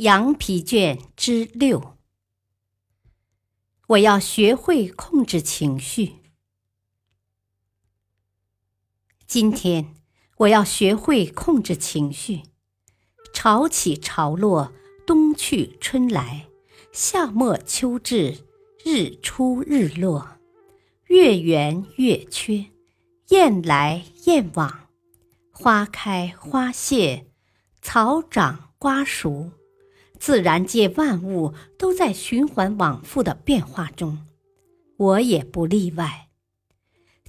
羊皮卷之六，我要学会控制情绪。今天我要学会控制情绪。潮起潮落，冬去春来，夏末秋至，日出日落，月圆月缺，雁来雁往，花开花谢，草长瓜熟。自然界万物都在循环往复的变化中，我也不例外。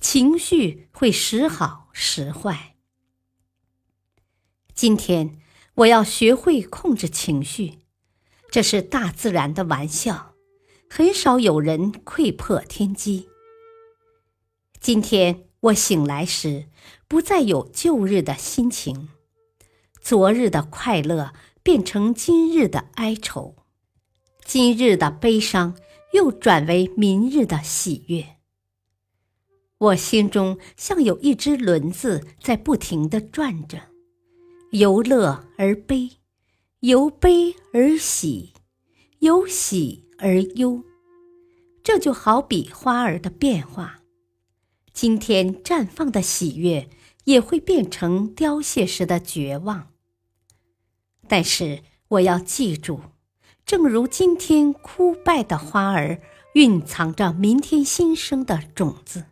情绪会时好时坏。今天我要学会控制情绪，这是大自然的玩笑，很少有人窥破天机。今天我醒来时，不再有旧日的心情，昨日的快乐。变成今日的哀愁，今日的悲伤又转为明日的喜悦。我心中像有一只轮子在不停的转着，由乐而悲，由悲而喜，由喜而忧。这就好比花儿的变化，今天绽放的喜悦，也会变成凋谢时的绝望。但是我要记住，正如今天枯败的花儿蕴藏着明天新生的种子，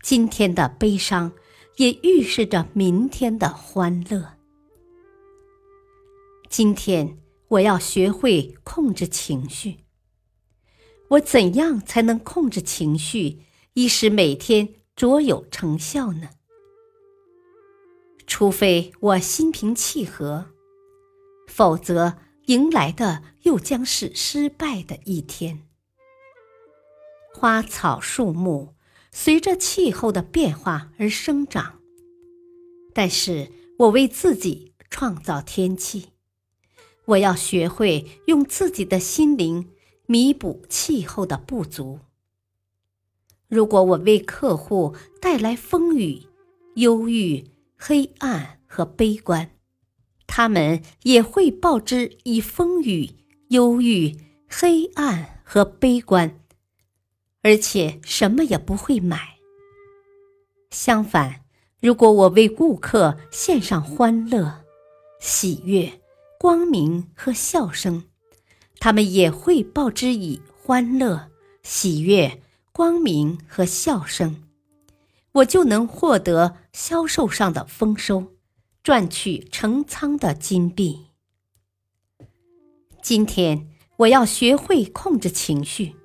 今天的悲伤也预示着明天的欢乐。今天我要学会控制情绪。我怎样才能控制情绪，以使每天卓有成效呢？除非我心平气和。否则，迎来的又将是失败的一天。花草树木随着气候的变化而生长，但是我为自己创造天气，我要学会用自己的心灵弥补气候的不足。如果我为客户带来风雨、忧郁、黑暗和悲观，他们也会报之以风雨、忧郁、黑暗和悲观，而且什么也不会买。相反，如果我为顾客献上欢乐、喜悦、光明和笑声，他们也会报之以欢乐、喜悦、光明和笑声，我就能获得销售上的丰收。赚取成仓的金币。今天我要学会控制情绪。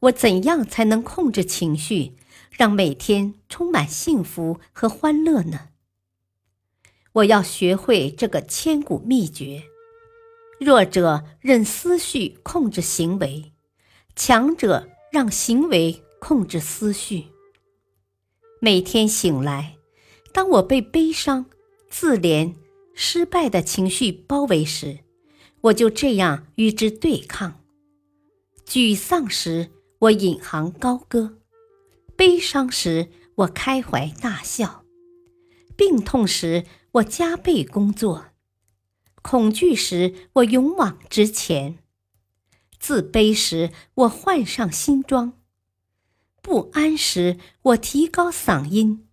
我怎样才能控制情绪，让每天充满幸福和欢乐呢？我要学会这个千古秘诀：弱者任思绪控制行为，强者让行为控制思绪。每天醒来，当我被悲伤。自怜、失败的情绪包围时，我就这样与之对抗；沮丧时，我引吭高歌；悲伤时，我开怀大笑；病痛时，我加倍工作；恐惧时，我勇往直前；自卑时，我换上新装；不安时，我提高嗓音；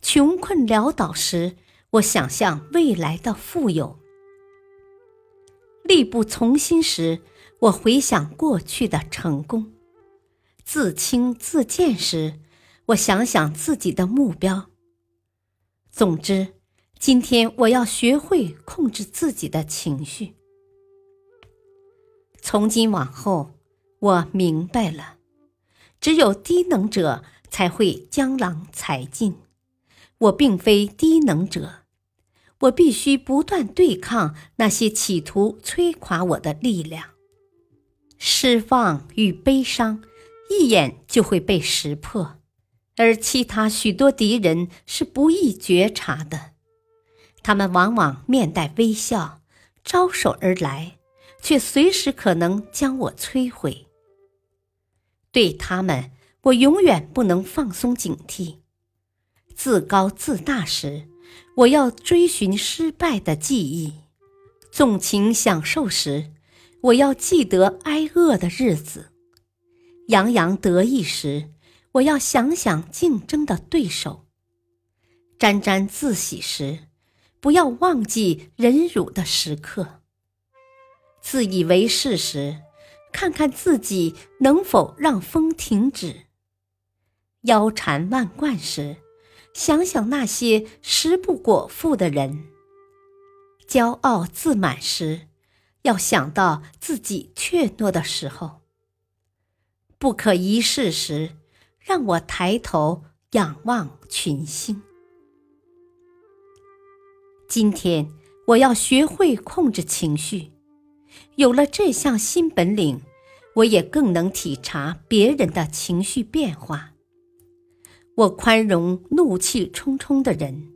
穷困潦倒时，我想象未来的富有，力不从心时，我回想过去的成功；自轻自贱时，我想想自己的目标。总之，今天我要学会控制自己的情绪。从今往后，我明白了，只有低能者才会江郎才尽。我并非低能者。我必须不断对抗那些企图摧垮我的力量。失望与悲伤一眼就会被识破，而其他许多敌人是不易觉察的。他们往往面带微笑，招手而来，却随时可能将我摧毁。对他们，我永远不能放松警惕。自高自大时，我要追寻失败的记忆；纵情享受时，我要记得挨饿的日子；洋洋得意时，我要想想竞争的对手；沾沾自喜时，不要忘记忍辱的时刻；自以为是时，看看自己能否让风停止；腰缠万贯时，想想那些食不果腹的人；骄傲自满时，要想到自己怯懦的时候；不可一世时，让我抬头仰望群星。今天我要学会控制情绪，有了这项新本领，我也更能体察别人的情绪变化。我宽容怒气冲冲的人，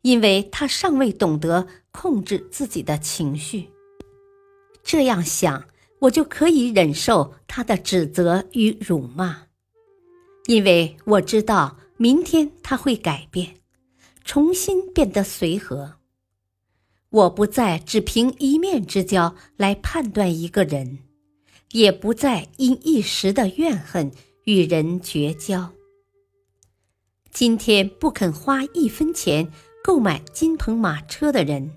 因为他尚未懂得控制自己的情绪。这样想，我就可以忍受他的指责与辱骂，因为我知道明天他会改变，重新变得随和。我不再只凭一面之交来判断一个人，也不再因一时的怨恨与人绝交。今天不肯花一分钱购买金鹏马车的人，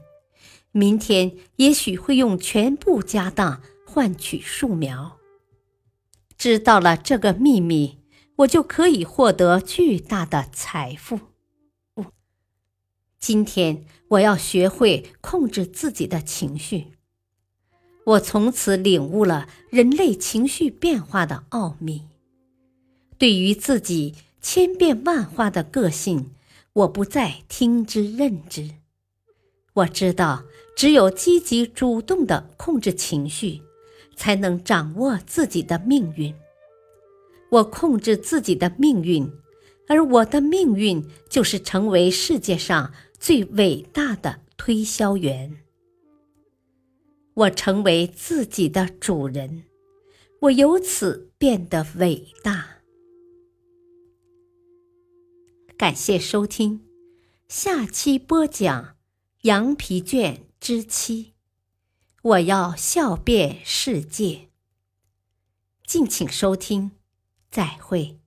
明天也许会用全部家当换取树苗。知道了这个秘密，我就可以获得巨大的财富。今天我要学会控制自己的情绪。我从此领悟了人类情绪变化的奥秘。对于自己。千变万化的个性，我不再听之任之。我知道，只有积极主动的控制情绪，才能掌握自己的命运。我控制自己的命运，而我的命运就是成为世界上最伟大的推销员。我成为自己的主人，我由此变得伟大。感谢收听，下期播讲《羊皮卷之七》，我要笑遍世界。敬请收听，再会。